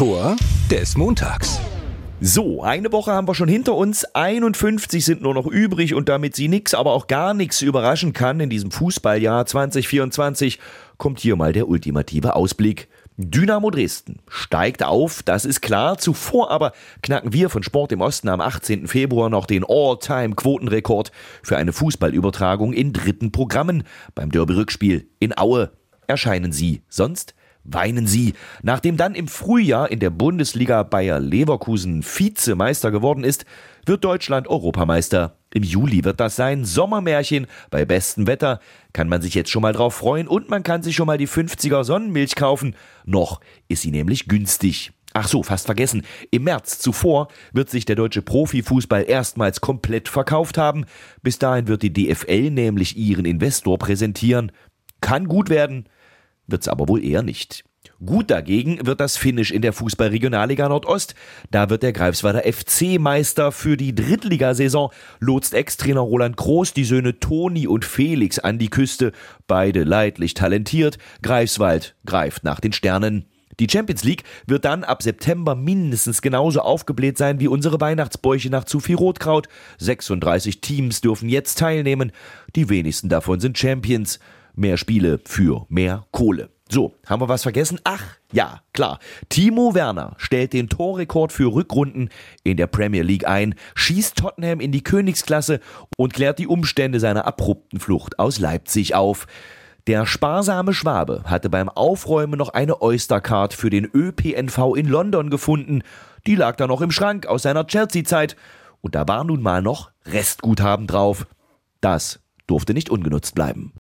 Tor des Montags. So, eine Woche haben wir schon hinter uns, 51 sind nur noch übrig und damit sie nix, aber auch gar nichts überraschen kann in diesem Fußballjahr 2024, kommt hier mal der ultimative Ausblick. Dynamo Dresden steigt auf, das ist klar. Zuvor aber knacken wir von Sport im Osten am 18. Februar noch den All-Time-Quotenrekord für eine Fußballübertragung in dritten Programmen. Beim Derby-Rückspiel in Aue erscheinen sie sonst weinen sie. Nachdem dann im Frühjahr in der Bundesliga Bayer Leverkusen Vizemeister geworden ist, wird Deutschland Europameister. Im Juli wird das sein. Sommermärchen bei bestem Wetter. Kann man sich jetzt schon mal drauf freuen und man kann sich schon mal die 50er Sonnenmilch kaufen. Noch ist sie nämlich günstig. Ach so, fast vergessen. Im März zuvor wird sich der deutsche Profifußball erstmals komplett verkauft haben. Bis dahin wird die DFL nämlich ihren Investor präsentieren. Kann gut werden, wird's aber wohl eher nicht. Gut dagegen wird das Finish in der Fußball-Regionalliga Nordost. Da wird der Greifswalder FC Meister für die Drittligasaison. Lotst Ex-Trainer Roland Groß die Söhne Toni und Felix an die Küste. Beide leidlich talentiert. Greifswald greift nach den Sternen. Die Champions League wird dann ab September mindestens genauso aufgebläht sein wie unsere Weihnachtsbäuche nach zu viel Rotkraut. 36 Teams dürfen jetzt teilnehmen. Die wenigsten davon sind Champions. Mehr Spiele für mehr Kohle. So, haben wir was vergessen? Ach, ja, klar. Timo Werner stellt den Torrekord für Rückrunden in der Premier League ein, schießt Tottenham in die Königsklasse und klärt die Umstände seiner abrupten Flucht aus Leipzig auf. Der sparsame Schwabe hatte beim Aufräumen noch eine Oystercard für den ÖPNV in London gefunden. Die lag da noch im Schrank aus seiner Chelsea-Zeit. Und da war nun mal noch Restguthaben drauf. Das durfte nicht ungenutzt bleiben.